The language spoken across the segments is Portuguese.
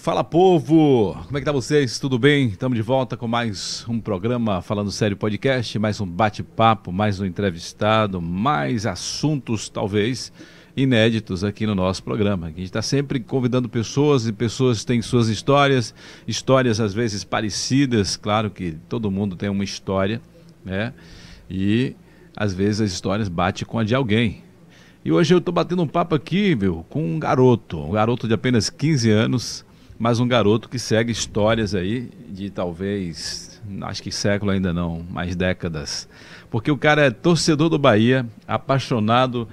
Fala povo! Como é que tá vocês? Tudo bem? Estamos de volta com mais um programa Falando Sério Podcast, mais um bate-papo, mais um entrevistado, mais assuntos talvez inéditos aqui no nosso programa. A gente está sempre convidando pessoas e pessoas têm suas histórias, histórias às vezes parecidas, claro que todo mundo tem uma história, né? E às vezes as histórias batem com a de alguém. E hoje eu estou batendo um papo aqui, meu, com um garoto, um garoto de apenas 15 anos, mas um garoto que segue histórias aí de talvez, acho que século ainda não, mais décadas. Porque o cara é torcedor do Bahia, apaixonado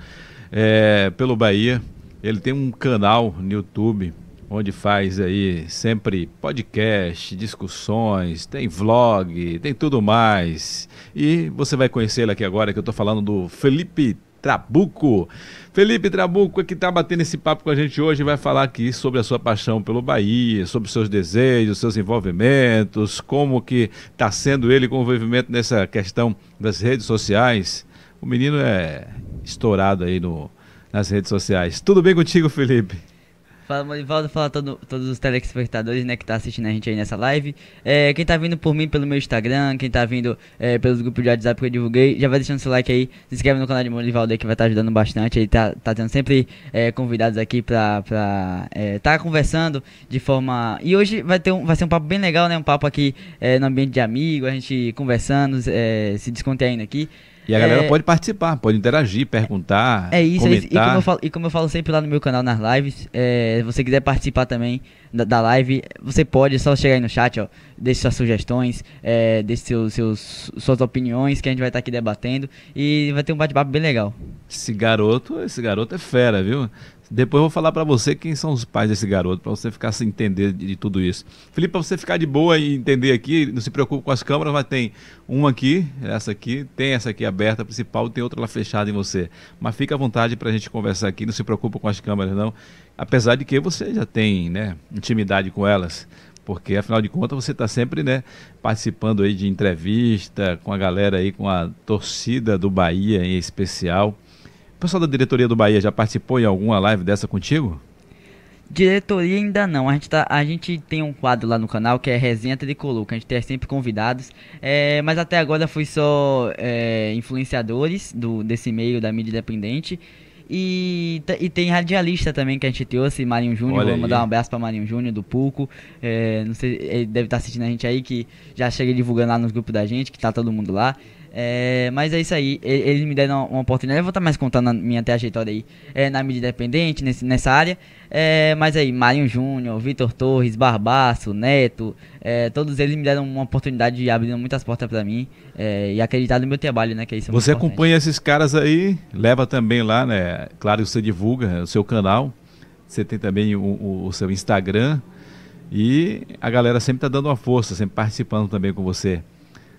é, pelo Bahia. Ele tem um canal no YouTube onde faz aí sempre podcast, discussões, tem vlog, tem tudo mais. E você vai conhecer ele aqui agora, que eu estou falando do Felipe Trabuco. Felipe Trabuco, que está batendo esse papo com a gente hoje, vai falar aqui sobre a sua paixão pelo Bahia, sobre seus desejos, seus envolvimentos, como que está sendo ele com o envolvimento nessa questão das redes sociais. O menino é estourado aí no, nas redes sociais. Tudo bem contigo, Felipe? Fala, Morivaldo, fala todo, todos os telespectadores, né, que tá assistindo a gente aí nessa live. É, quem tá vindo por mim pelo meu Instagram, quem tá vindo é, pelos grupos de WhatsApp que eu divulguei, já vai deixando seu like aí, se inscreve no canal de Morivaldo aí que vai estar tá ajudando bastante. Ele tá, tá tendo sempre é, convidados aqui pra, pra é, tá conversando de forma... E hoje vai, ter um, vai ser um papo bem legal, né, um papo aqui é, no ambiente de amigo, a gente conversando, é, se descontraindo aqui. E a galera é, pode participar, pode interagir, perguntar. É isso, comentar. É isso. E, como eu falo, e como eu falo sempre lá no meu canal nas lives, é, se você quiser participar também da, da, live, você pode, é só chegar aí no chat, ó, deixe suas sugestões, é, deixe seus, seus, suas opiniões, que a gente vai estar aqui debatendo. E vai ter um bate-papo bem legal. Esse garoto, esse garoto é fera, viu? Depois eu vou falar para você quem são os pais desse garoto, para você ficar sem entender de, de, tudo isso. Felipe, para você ficar de boa e entender aqui, não se preocupe com as câmeras, mas tem uma aqui, essa aqui, tem essa aqui aberta, principal, tem outra lá fechada em você. Mas fica à vontade para a gente conversar aqui, não se preocupe com as câmeras não. Apesar de que você já tem né, intimidade com elas, porque afinal de contas você está sempre né, participando aí de entrevista com a galera aí, com a torcida do Bahia em especial. O pessoal da diretoria do Bahia já participou em alguma live dessa contigo? Diretoria ainda não. A gente, tá, a gente tem um quadro lá no canal que é Resenha Tricolor, que a gente tem sempre convidados. É, mas até agora foi só é, influenciadores do, desse meio da mídia independente. E, e tem radialista também que a gente trouxe, Marinho Júnior. Vou mandar um abraço para Marinho Júnior do Pulco. É, não sei, ele deve estar tá assistindo a gente aí, que já chega divulgando lá nos grupos da gente, que tá todo mundo lá. É, mas é isso aí, eles me deram uma oportunidade. Eu vou estar mais contando a minha trajetória aí é, na mídia independente, nesse, nessa área. É, mas aí, Marinho Júnior, Vitor Torres, Barbaço, Neto, é, todos eles me deram uma oportunidade de abrir muitas portas para mim é, e acreditar no meu trabalho, né? Que é isso Você acompanha esses caras aí, leva também lá, né? Claro que você divulga o seu canal, você tem também o, o, o seu Instagram e a galera sempre tá dando uma força, sempre participando também com você.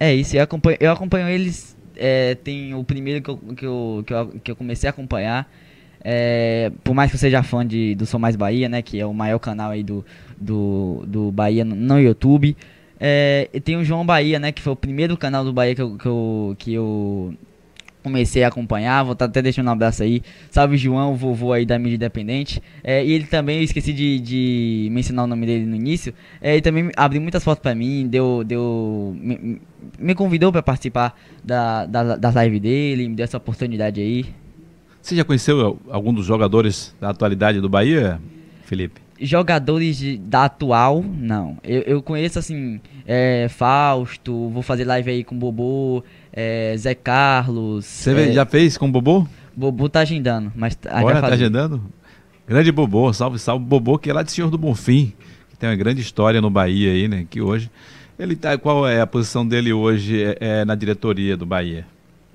É isso, eu acompanho, eu acompanho eles. É, tem o primeiro que eu, que eu, que eu, que eu comecei a acompanhar. É, por mais que eu seja fã de, do Sou Mais Bahia, né? Que é o maior canal aí do, do, do Bahia no, no YouTube. É, e tem o João Bahia, né? Que foi o primeiro canal do Bahia que eu, que eu, que eu comecei a acompanhar, vou tá até deixando um abraço aí. Salve João, vovô aí da mídia independente. É, e ele também, eu esqueci de, de, mencionar o nome dele no início. É, ele também abriu muitas fotos para mim, deu. deu me, me convidou para participar da, da, da live dele, me deu essa oportunidade aí. Você já conheceu algum dos jogadores da atualidade do Bahia, Felipe? Jogadores de, da atual, não. Eu, eu conheço assim, é, Fausto, vou fazer live aí com o Bobô, é, Zé Carlos. Você é, já fez com o Bobô? Bobô tá agendando, mas Olha, tá agendando? Grande Bobô, salve, salve. Bobô, que é lá de Senhor do Bonfim, que tem uma grande história no Bahia aí, né? Que hoje. Ele tá. Qual é a posição dele hoje é, é na diretoria do Bahia?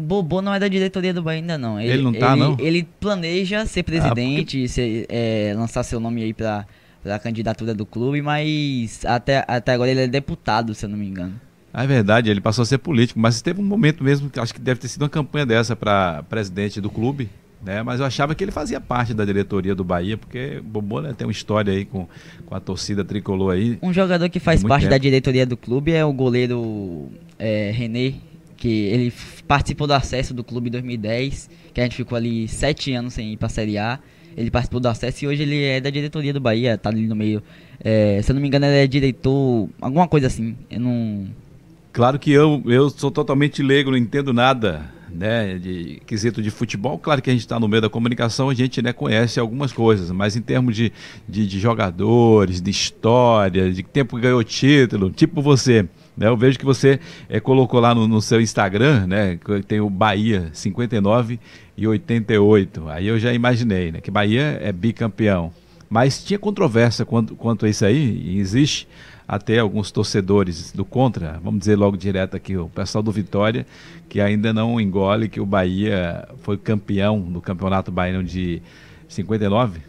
Bobô não é da diretoria do Bahia ainda não. Ele, ele não tá, ele, não? Ele planeja ser presidente, ah, porque... ser, é, lançar seu nome aí pra, pra candidatura do clube, mas até, até agora ele é deputado, se eu não me engano. Ah, é verdade, ele passou a ser político, mas teve um momento mesmo, acho que deve ter sido uma campanha dessa para presidente do clube, né? Mas eu achava que ele fazia parte da diretoria do Bahia, porque Bobô né, tem uma história aí com, com a torcida tricolor aí. Um jogador que faz parte tempo. da diretoria do clube é o goleiro é, René, que ele participou do acesso do clube em 2010, que a gente ficou ali sete anos sem ir para a Série A. ele participou do acesso e hoje ele é da diretoria do Bahia, tá ali no meio. É, se eu não me engano, ele é diretor, alguma coisa assim. Eu não. Claro que eu, eu sou totalmente leigo, não entendo nada né, de quesito de futebol. Claro que a gente está no meio da comunicação, a gente né, conhece algumas coisas, mas em termos de, de, de jogadores, de história, de tempo que ganhou título, tipo você. Né, eu vejo que você é, colocou lá no, no, seu Instagram, né? Que tem o Bahia 59 e 88. Aí eu já imaginei, né? Que Bahia é bicampeão. Mas tinha controvérsia quanto, quanto a isso aí, e existe até alguns torcedores do contra, vamos dizer logo direto aqui, o pessoal do Vitória, que ainda não engole que o Bahia foi campeão do Campeonato Baiano de 59.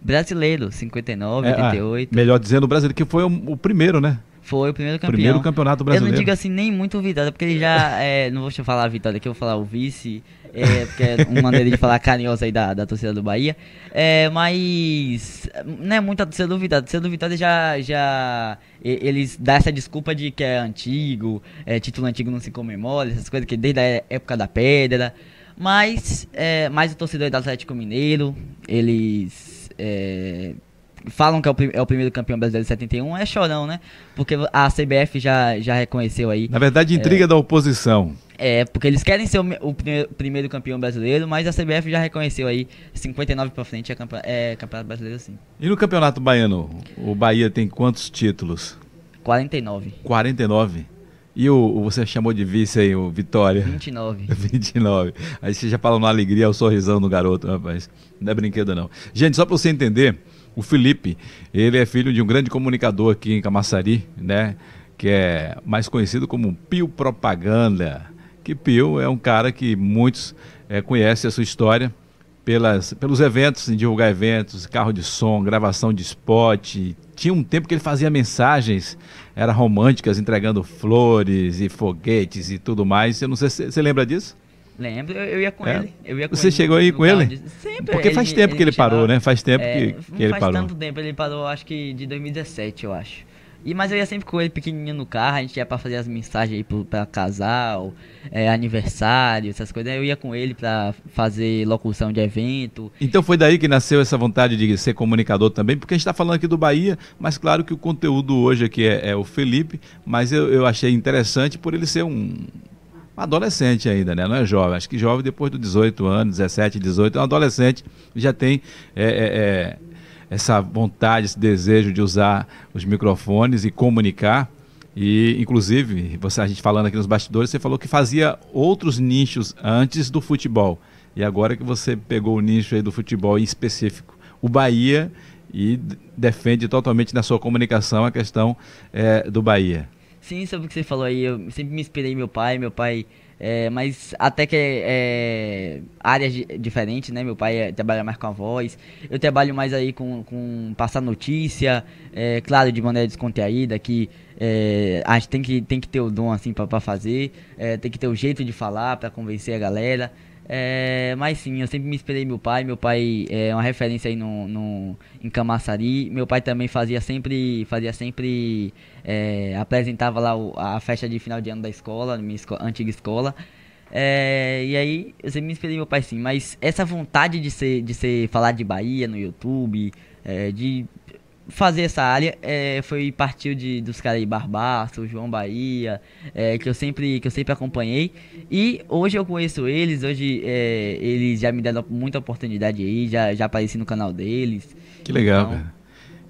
Brasileiro, 59, é, 88. Ah, melhor dizendo, o brasileiro, que foi o, o primeiro, né? Foi o primeiro campeão. Primeiro campeonato brasileiro. Eu não digo assim nem muito vitória, porque ele já. É, não vou falar a vitória aqui, eu vou falar o vice. É, porque é uma maneira de falar carinhosa aí da, da torcida do Bahia. É, mas não é muito a torcida do Vitória. A torcida do Vitória já, já. Eles dão essa desculpa de que é antigo, é, título antigo não se comemora, essas coisas que desde a época da pedra. Mas, é, mais o torcedor do Atlético Mineiro, eles. É, falam que é o, é o, primeiro campeão brasileiro de 71, é chorão, né? Porque a CBF já, já reconheceu aí. Na verdade, intriga é, da oposição. É, porque eles querem ser o, o primeiro, primeiro, campeão brasileiro, mas a CBF já reconheceu aí 59 para frente é, campe, é campeonato brasileiro sim. E no Campeonato Baiano, o Bahia tem quantos títulos? 49. 49. E o, você chamou de vice aí, o Vitória? 29. 29. Aí você já fala uma alegria, o sorrisão do garoto, rapaz. Não é brinquedo não. Gente, só para você entender, o Felipe, ele é filho de um grande comunicador aqui em Camaçari, né? Que é mais conhecido como Pio Propaganda. Que Pio é um cara que muitos é, conhecem a sua história pelas, pelos eventos, em divulgar eventos, carro de som, gravação de spot. Tinha um tempo que ele fazia mensagens, era românticas, entregando flores e foguetes e tudo mais. Eu não sei se você lembra disso? Lembro, eu, eu ia com é. ele. Eu ia com Você ele chegou aí com ele? De... Sempre. Porque faz tempo ele, que ele parou, né? Faz tempo é, que, que ele faz parou. Faz tanto tempo, ele parou acho que de 2017, eu acho. E, mas eu ia sempre com ele pequenininho no carro, a gente ia pra fazer as mensagens aí pro, pra casal, é, aniversário, essas coisas. Eu ia com ele pra fazer locução de evento. Então foi daí que nasceu essa vontade de ser comunicador também, porque a gente tá falando aqui do Bahia, mas claro que o conteúdo hoje aqui é, é o Felipe, mas eu, eu achei interessante por ele ser um, adolescente ainda, né? Não é jovem. Acho que jovem depois dos 18 anos, 17, 18, é um adolescente já tem é, é, é, essa vontade, esse desejo de usar os microfones e comunicar. E, inclusive, você, a gente falando aqui nos bastidores, você falou que fazia outros nichos antes do futebol. E agora que você pegou o nicho aí do futebol em específico, o Bahia, e defende totalmente na sua comunicação a questão é, do Bahia. Sim, sobre o que você falou aí, eu sempre me inspirei meu pai, meu pai, é, mas até que é, áreas diferentes, né? Meu pai é, trabalha mais com a voz, eu trabalho mais aí com, com passar notícia, é, claro, de maneira descontraída, que é, a gente tem que, tem que ter o dom assim para fazer, é, tem que ter o jeito de falar para convencer a galera. É, mas sim, eu sempre me inspirei meu pai. Meu pai é uma referência aí no, no, em Camaçari. Meu pai também fazia sempre, fazia sempre, é, apresentava lá o, a festa de final de ano da escola, minha escola, antiga escola. É, e aí eu sempre me inspirei meu pai sim, mas essa vontade de ser, de ser falar de Bahia no YouTube, é, de fazer essa área é, foi partiu de dos caras aí Barbaço, João Bahia, é, que eu sempre que eu sempre acompanhei e hoje eu conheço eles, hoje é, eles já me deram muita oportunidade aí, já já apareci no canal deles. Que legal, então, cara.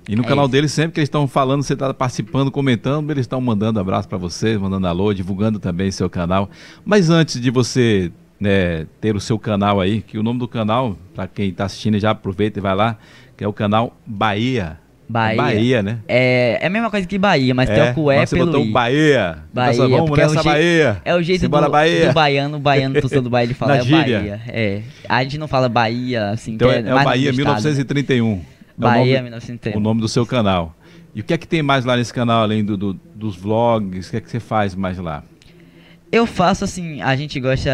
E no é canal deles, sempre que eles estão falando, você está participando, comentando, eles estão mandando abraço para você, mandando alô, divulgando também seu canal. Mas antes de você né, ter o seu canal aí, que o nome do canal, para quem está assistindo já aproveita e vai lá, que é o canal Bahia Bahia. Bahia, né? É, é a mesma coisa que Bahia, mas é, troca o E você pelo botou I. Bahia. Bahia. Nessa, vamos é nessa o Bahia. É o jeito do, Bahia. do baiano, o baiano, torcedor do Bahia, de falar é Bahia. É. A gente não fala Bahia, assim. Então é, é o Bahia 1931. Bahia é o nome, 1931. O nome do seu canal. E o que é que tem mais lá nesse canal, além do, do dos vlogs? O que é que você faz mais lá? Eu faço assim, a gente gosta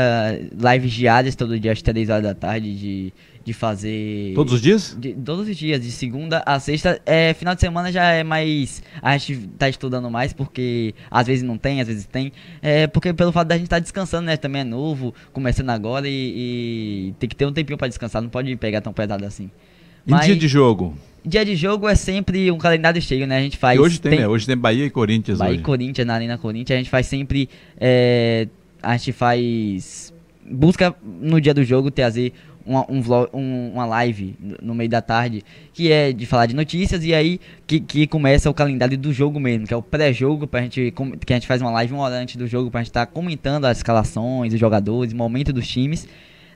lives diárias todo dia às 3 horas da tarde de de fazer. Todos os dias? De, todos os dias, de segunda a sexta. É, final de semana já é mais. A gente tá estudando mais, porque às vezes não tem, às vezes tem. É, porque pelo fato da gente estar tá descansando, né? Também é novo, começando agora e, e tem que ter um tempinho para descansar, não pode pegar tão pesado assim. Mas... dia de jogo? Dia de jogo é sempre um calendário cheio, né? A gente faz. E hoje tem, tem, né? Hoje tem Bahia e Corinthians. Bahia hoje. e Corinthians, na Arena Corinthians. A gente faz sempre. É, a gente faz. Busca no dia do jogo trazer uma, um vlog, um, uma live no meio da tarde que é de falar de notícias e aí que, que começa o calendário do jogo mesmo, que é o pré-jogo, pra gente, que a gente faz uma live uma hora antes do jogo pra gente estar tá comentando as escalações, os jogadores, o momento dos times.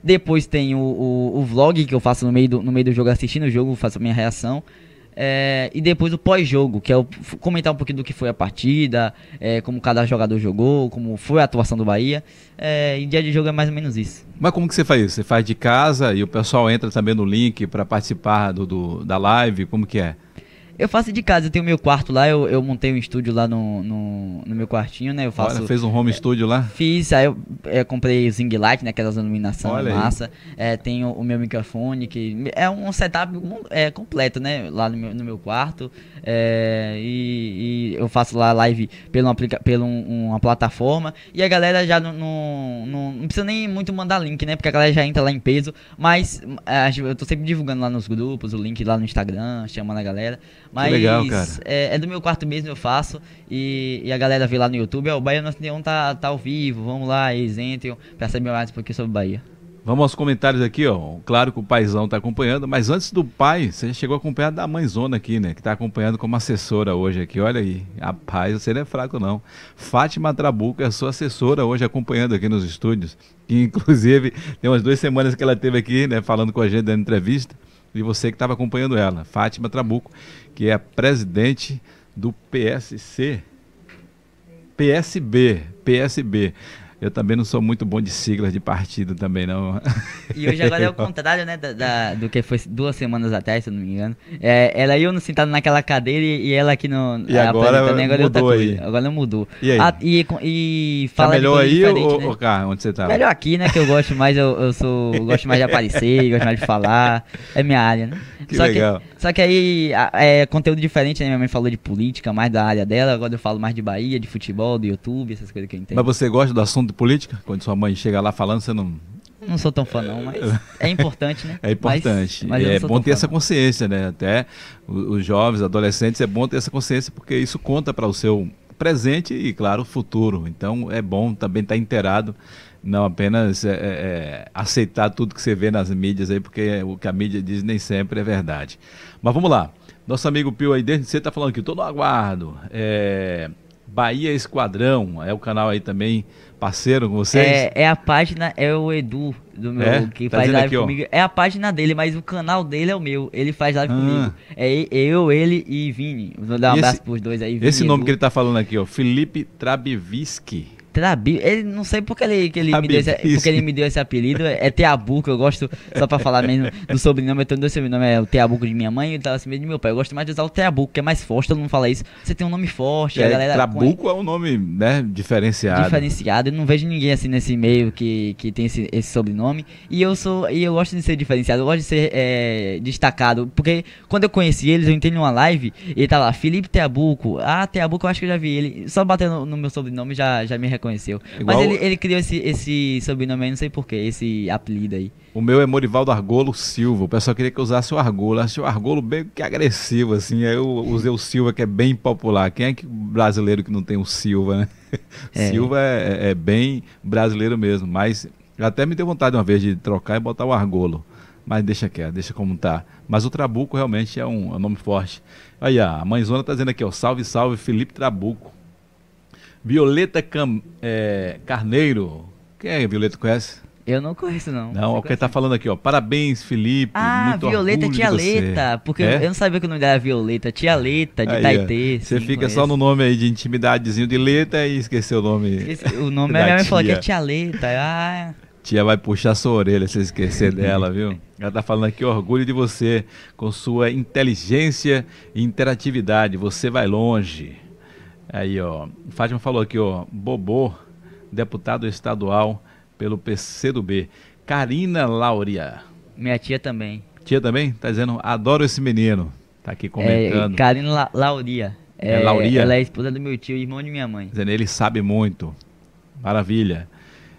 Depois tem o, o, o, vlog que eu faço no meio, do, no meio do jogo, assistindo o jogo, faço a minha reação. É, e depois o pós-jogo, que é o, comentar um pouquinho do que foi a partida, é, como cada jogador jogou, como foi a atuação do Bahia. É, e dia de jogo é mais ou menos isso. Mas como que você faz isso? Você faz de casa e o pessoal entra também no link para participar do, do, da live? Como que é? Eu faço de casa, eu tenho meu quarto lá, eu, eu montei um estúdio lá no, no, no meu quartinho, né? Eu faço. Olha, fez um home é, studio lá? Fiz, aí eu, eu comprei o Zing Light, né? Aquelas iluminação Olha massa. É, tenho o meu microfone, que é um setup é, completo, né? Lá no meu, no meu quarto. É, e, e, eu faço lá live pelo, aplica pelo um, uma plataforma. E a galera já não, não, não, não, precisa nem muito mandar link, né? Porque a galera já entra lá em peso. Mas é, eu tô sempre divulgando lá nos grupos, o link lá no Instagram, chamando a galera. Mas legal, é, é, do meu quarto mesmo, eu faço. E, e a galera vê lá no YouTube, ó, o Bahia Nosso Neon tá, tá ao vivo, vamos lá, eles entram pra saber mais um pouquinho sobre o Bahia. Vamos aos comentários aqui, ó. Claro que o paizão tá acompanhando, mas antes do pai, você chegou a acompanhar da mãezona aqui, né? Que tá acompanhando como assessora hoje aqui. Olha aí. Rapaz, você não é fraco, não. Fátima Trabuco é sua assessora hoje acompanhando aqui nos estúdios. E, inclusive, tem umas duas semanas que ela teve aqui, né? Falando com a gente dando entrevista. E você que estava acompanhando ela, Fátima Trabuco que é a presidente do PSC. PSB, PSB. Eu também não sou muito bom de siglas de partido também, não. E hoje agora é o contrário, né, da, da, do que foi duas semanas atrás, se eu não me engano. É, ela e eu sentado naquela cadeira e, ela aqui no... E agora, agora mudou aí. Agora mudou. E aí? Ah, e, e tá fala tá melhor aí ou, né? ou cá, onde você tá? Melhor aqui, né, que eu gosto mais, eu, eu sou, eu gosto mais de aparecer, gosto mais de falar. É minha área, né? Que só legal. Que, só que aí é conteúdo diferente, né? Minha mãe falou de política, mais da área dela. Agora eu falo mais de Bahia, de futebol, do YouTube, essas coisas que eu entendo. Mas você gosta do assunto de política? Quando sua mãe chega lá falando, você não. Não sou tão fã, não, mas é importante, né? É importante. Mas, mas é bom ter essa consciência, né? Até os jovens, adolescentes, é bom ter essa consciência porque isso conta para o seu presente e, claro, o futuro. Então é bom também estar tá inteirado, não apenas é, é, é, aceitar tudo que você vê nas mídias aí, porque o que a mídia diz nem sempre é verdade. Mas vamos lá. Nosso amigo Pio aí, desde você está falando aqui, todo aguardo. É, Bahia Esquadrão, é o canal aí também parceiro com vocês? É, é a página, é o Edu do meu, é? que tá faz live aqui, comigo. Ó. É a página dele, mas o canal dele é o meu. Ele faz live ah. comigo. É eu, ele e Vini. Vou dar um e abraço esse, pros dois aí. Vini esse nome que ele tá falando aqui, ó, Felipe Trabiviski. Trabi, ele não sei porque ele, que ele, me deu esse, porque ele me deu esse apelido. É Teabuco, eu gosto, só pra falar mesmo do sobrenome, eu tenho dois sobrenomes, é o Teabuco de minha mãe e o Talassimia de meu pai. Eu gosto mais de usar o Teabuco, que é mais forte, todo mundo fala isso. Você tem um nome forte, é, a galera. Trabuco é um nome, né, diferenciado. Diferenciado, eu não vejo ninguém assim nesse meio que, que tem esse, esse sobrenome. E eu sou, e eu gosto de ser diferenciado, eu gosto de ser é, destacado, porque quando eu conheci eles, eu entrei numa live e ele tá lá, Felipe Teabuco. Ah, Teabuco, eu acho que eu já vi ele. Só batendo no, no meu sobrenome já, já me reconheceu. Igual... Mas ele, ele criou esse, esse sobrenome aí, não sei porquê, esse apelido aí. O meu é Morivaldo Argolo Silva. O pessoal queria que eu usasse o Argolo. Eu achei o Argolo bem que agressivo, assim. Aí eu usei o Silva, que é bem popular. Quem é que brasileiro que não tem o Silva, né? É. Silva é, é, é, bem brasileiro mesmo. Mas até me deu vontade uma vez de trocar e botar o Argolo. Mas deixa quieto, deixa como tá. Mas o Trabuco realmente é um, é um nome forte. Aí, a mãezona tá dizendo aqui, ó. Salve, salve, Felipe Trabuco. Violeta Cam, é, Carneiro. Quem é Violeta conhece? Eu não conheço, não. Não, o que tá falando aqui, ó. Parabéns, Felipe. Ah, muito Violeta Tia Leta. Porque é? eu não sabia que o nome dela era Violeta. Tia Leta, de Taitê. Você fica só no nome aí de intimidadezinho de Leta e esqueceu o nome. Esqueci, o nome é minha falou que é Tia Leta. Ah. Tia vai puxar sua orelha se esquecer dela, viu? Ela tá falando aqui, orgulho de você, com sua inteligência e interatividade. Você vai longe. Aí, ó. Fátima falou aqui, ó. Bobô, deputado estadual pelo PCdoB. Karina Lauria. Minha tia também. Tia também? Tá dizendo, adoro esse menino. Tá aqui comentando. É, Karina La Lauria. É, é Lauria? Ela é esposa do meu tio, irmão de minha mãe. Dizendo, ele sabe muito. Maravilha.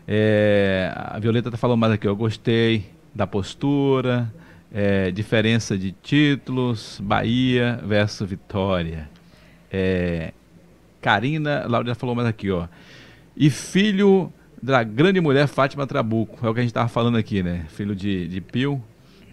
É, a Violeta tá falando mais aqui, ó. Gostei da postura. É, diferença de títulos, Bahia versus Vitória. É, Karina, Laura falou mais aqui, ó. E filho da grande mulher Fátima Trabuco, é o que a gente estava falando aqui, né? Filho de, de Pio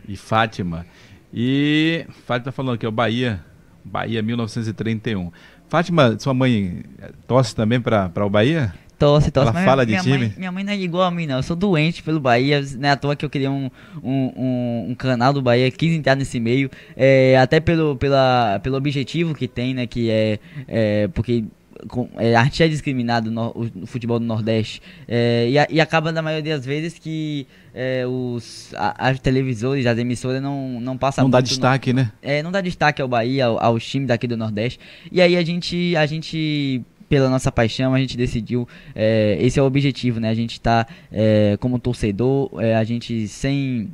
e Fátima. E Fátima tá falando aqui, ó, Bahia, Bahia 1931. Fátima, sua mãe torce também para o Bahia? Torce, torce. Ela fala de minha time? Mãe, minha mãe não é igual a mim, não. Eu sou doente pelo Bahia. Não é à toa que eu queria um, um, um, um canal do Bahia, quis entrar nesse meio. É, até pelo, pela, pelo objetivo que tem, né? Que é, é porque com, é, a gente é discriminado no, o, futebol do Nordeste é, e, e, acaba na maioria das vezes que é, os a, as televisores, as emissoras não não passam não dá destaque, no, né? É, não dá destaque ao Bahia, ao, aos times daqui do Nordeste. E aí a gente a gente pela nossa paixão, a gente decidiu, é, esse é o objetivo, né? A gente tá é, como torcedor, é, a gente sem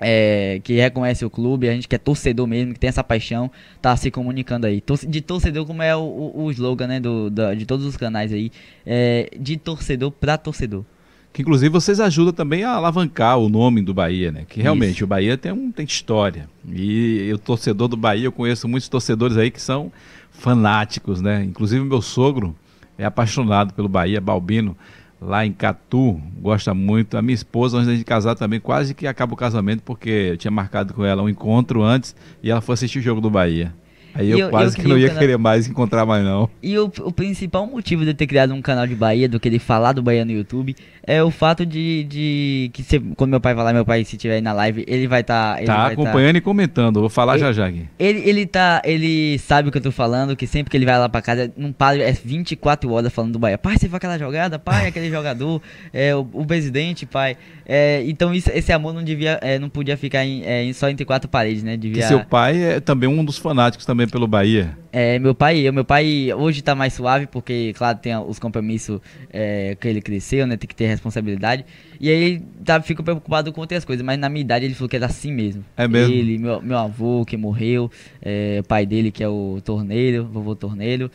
é, que reconhece o clube, a gente que é torcedor mesmo, que tem essa paixão, tá se comunicando aí. De torcedor, como é o, o, o slogan, né, do, da, de todos os canais aí, é, de torcedor para torcedor. Que inclusive vocês ajudam também a alavancar o nome do Bahia, né? Que realmente Isso. o Bahia tem, um, tem história. E o torcedor do Bahia, eu conheço muitos torcedores aí que são fanáticos, né? Inclusive meu sogro é apaixonado pelo Bahia, Balbino lá em Catu, gosta muito. A minha esposa, antes de casar também, quase que acaba o casamento, porque eu tinha marcado com ela um encontro antes e ela foi assistir o jogo do Bahia. Aí eu, eu, quase eu que não ia canal... querer mais encontrar mais não. E o, o, principal motivo de eu ter criado um canal de Bahia, do que ele falar do Bahia no YouTube, é o fato de, de que se, quando meu pai falar, meu pai se estiver aí na live, ele vai estar... Tá, tá, tá acompanhando tá, e comentando, vou falar ele, já já aqui. Ele, ele tá, ele sabe o que eu tô falando, que sempre que ele vai lá pra casa, não para, é 24 horas falando do Bahia. Pai, você viu aquela jogada? Pai, aquele jogador, é, o, o presidente, pai. É, então isso, esse amor não devia, é, não podia ficar em, é, só entre quatro paredes, né? Devia... Que seu pai é também um dos fanáticos também pelo Bahia. É, meu pai, eu, meu pai hoje tá mais suave porque, claro, tem os compromissos é, que ele cresceu, né? Tem que ter responsabilidade. E aí tá, fico preocupado com outras coisas, mas na minha idade ele falou que era assim mesmo. É mesmo? Ele, meu, meu avô que morreu, é, o pai dele que é o torneiro, vovô torneiro.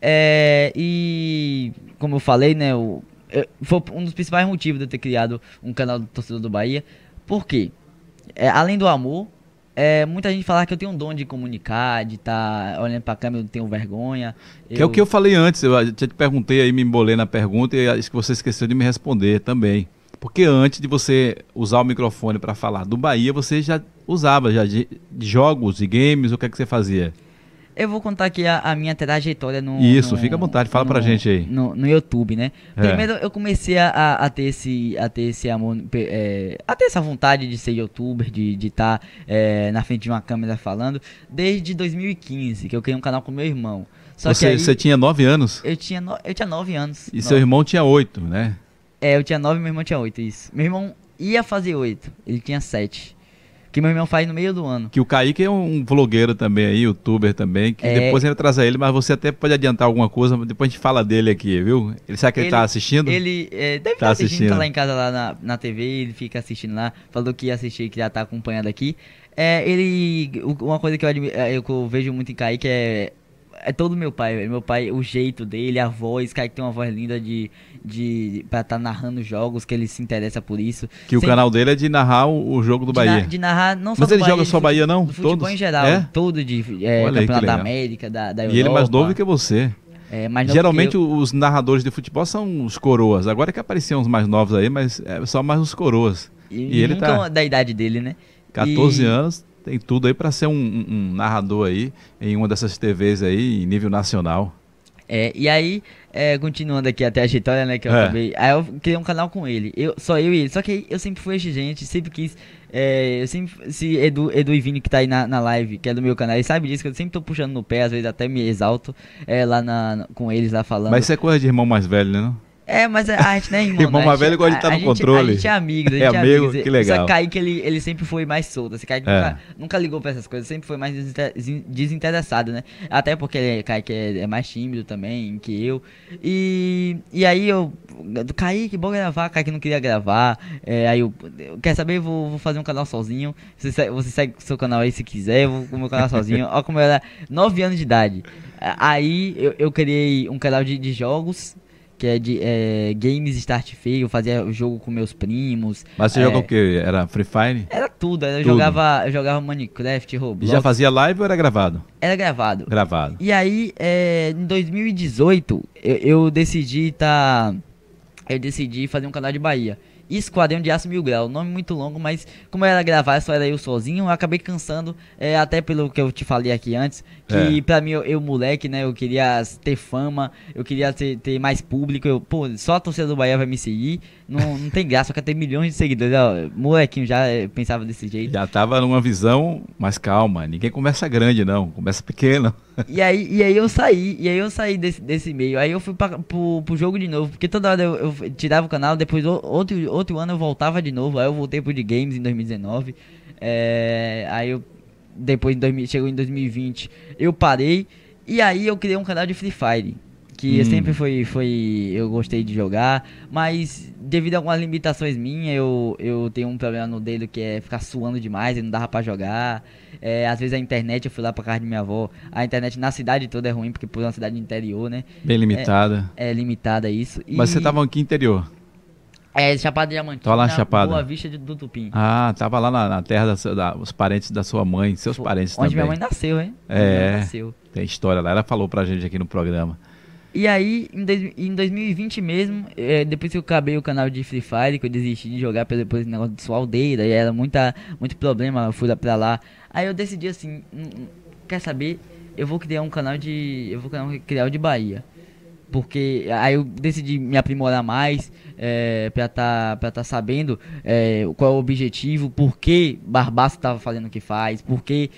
É, e como eu falei, né? O, foi um dos principais motivos de eu ter criado um canal do torcedor do Bahia. Por quê? É, além do amor, é, muita gente fala que eu tenho um dom de comunicar, de estar tá olhando pra câmera, eu tenho vergonha. Que eu... é o que eu falei antes, eu já te perguntei aí, me embolei na pergunta e acho que você esqueceu de me responder também. Porque antes de você usar o microfone para falar do Bahia, você já usava já de, de jogos e games, o que é que você fazia? Eu vou contar aqui a, a minha trajetória no. Isso, no, fica à vontade, fala no, pra gente aí. No, no YouTube, né? É. Primeiro eu comecei a, a, ter esse, a ter esse amor, é, a ter essa vontade de ser youtuber, de estar tá, é, na frente de uma câmera falando, desde 2015, que eu criei um canal com meu irmão. Só você, aí, você tinha 9 anos? Eu tinha, no, eu tinha 9 anos. E nove. seu irmão tinha 8, né? É, eu tinha 9 e meu irmão tinha 8, isso. Meu irmão ia fazer 8, ele tinha 7 que meu irmão faz no meio do ano. Que o Kaique é um vlogueiro também aí, youtuber também, que é... depois a gente trazer ele, mas você até pode adiantar alguma coisa, depois a gente fala dele aqui, viu? Ele sabe que ele, ele tá assistindo? Ele é, deve estar tá assistindo, assistindo, tá lá em casa lá na, na TV, ele fica assistindo lá, falou que ia assistir, que já tá acompanhando aqui. É, ele, uma coisa que eu, é, eu, eu vejo muito em Kaique é é todo meu pai, meu pai, o jeito dele, a voz, cara que tem uma voz linda de, de pra estar tá narrando jogos, que ele se interessa por isso. Que Sempre, o canal dele é de narrar o, o jogo do de Bahia. Na, de narrar não só Mas ele Bahia, joga só Bahia não? futebol Todos? em geral, é? todo de é, campeonato da América, da, da Europa. E ele é mais novo que você. É, Geralmente eu... os narradores de futebol são os coroas. Agora é que apareciam os mais novos aí, mas é só mais os coroas. E, e ele tá da idade dele, né? 14 e... anos, tem tudo aí para ser um, um, um narrador aí em uma dessas TVs aí em nível nacional. É, e aí, é, continuando aqui até a história, né, que eu é. acabei. Aí eu criei um canal com ele. Eu, só eu e ele. Só que eu sempre fui exigente, sempre quis. É, eu sempre. Se Edu, Edu e Vini que tá aí na, na live, que é do meu canal, ele sabe disso, que eu sempre tô puxando no pé, às vezes até me exalto é, lá na, com eles lá falando. Mas isso é coisa de irmão mais velho, né? Não? É, mas a gente não é irmão. irmão né? mais velho gosta de estar no gente, controle. A gente é amigo, a gente é, é amigo, amigos. que legal. Só Kaique, ele, ele sempre foi mais solto. Esse Kaique é. nunca, nunca, ligou pra essas coisas, sempre foi mais desinteressado, né? Até porque ele, Kaique é, é, mais tímido também que eu. E, e aí eu. Kaique, bom gravar. Kaique não queria gravar. É, aí eu. Quer saber? Vou, vou fazer um canal sozinho. Você, você segue o seu canal aí se quiser. Eu vou com o meu canal sozinho. Olha como eu era 9 anos de idade. Aí eu, eu criei um canal de, de jogos que é de é, Games Start Feio, eu fazia jogo com meus primos. Mas você é, jogou o que? Era Free Fire? Era tudo, eu Tudo. jogava eu jogava Minecraft, E Roblox. já fazia live ou era gravado? Era gravado. Gravado. E aí, é, em 2018, eu, eu decidi tá. Eu decidi fazer um canal de Bahia. Esquadrão de Aço Mil Grau, nome muito longo, mas como era gravar, só era eu sozinho, eu acabei cansando, é, até pelo que eu te falei aqui antes, que É. pra mim, eu, eu, moleque, né, eu queria ter fama, eu queria ter, ter mais público, eu, pô, só a torcida do Bahia vai me seguir, não, não tem graça, eu quero ter milhões de seguidores, ó, molequinho já é, pensava desse jeito. Já tava numa visão mais calma. Ninguém começa grande, não. Começa pequeno. E aí, e aí eu saí, e aí eu saí desse, desse meio. Aí eu fui pra, pro, pro jogo de novo, porque toda hora eu, eu tirava o canal, depois o- outro, outro ano eu voltava de novo. Aí eu voltei pro de games em 2019. É, aí eu depois em 2000 chegou em 2020, eu parei e aí eu criei um canal de Free Fire. Que Hum. sempre foi, foi. Eu gostei de jogar, mas devido a algumas limitações minhas, eu, eu tenho um problema no dedo que é ficar suando demais e não dava pra jogar. É, às vezes a internet, eu fui lá pra casa de minha avó. A internet na cidade toda é ruim, porque por uma cidade interior, né? Bem limitada. É limitada isso. E, Mas você tava aqui interior. É, Chapada Diamantina. Tava lá em Chapada. Boa Vista de- do Tupim. Ah, tava lá na, na terra dos da, os parentes da sua mãe, seus parentes Onde também. minha mãe nasceu, hein? Onde É. minha mãe nasceu. Tem história lá. Ela falou pra gente aqui no programa. E aí, em, dois- em 2020 mesmo, é, depois que eu acabei o canal de Free Fire, que eu desisti de jogar pelo depois do negócio de sua aldeia, e era muita, muito problema, eu fui lá pra lá. Aí eu decidi assim, hum, hum, quer saber? Eu vou criar um canal de. Eu vou criar um o de Bahia. Porque aí eu decidi me aprimorar mais é, pra tá, pra tá sabendo é, qual é o objetivo, por que Barbaço tava fazendo o que faz, por que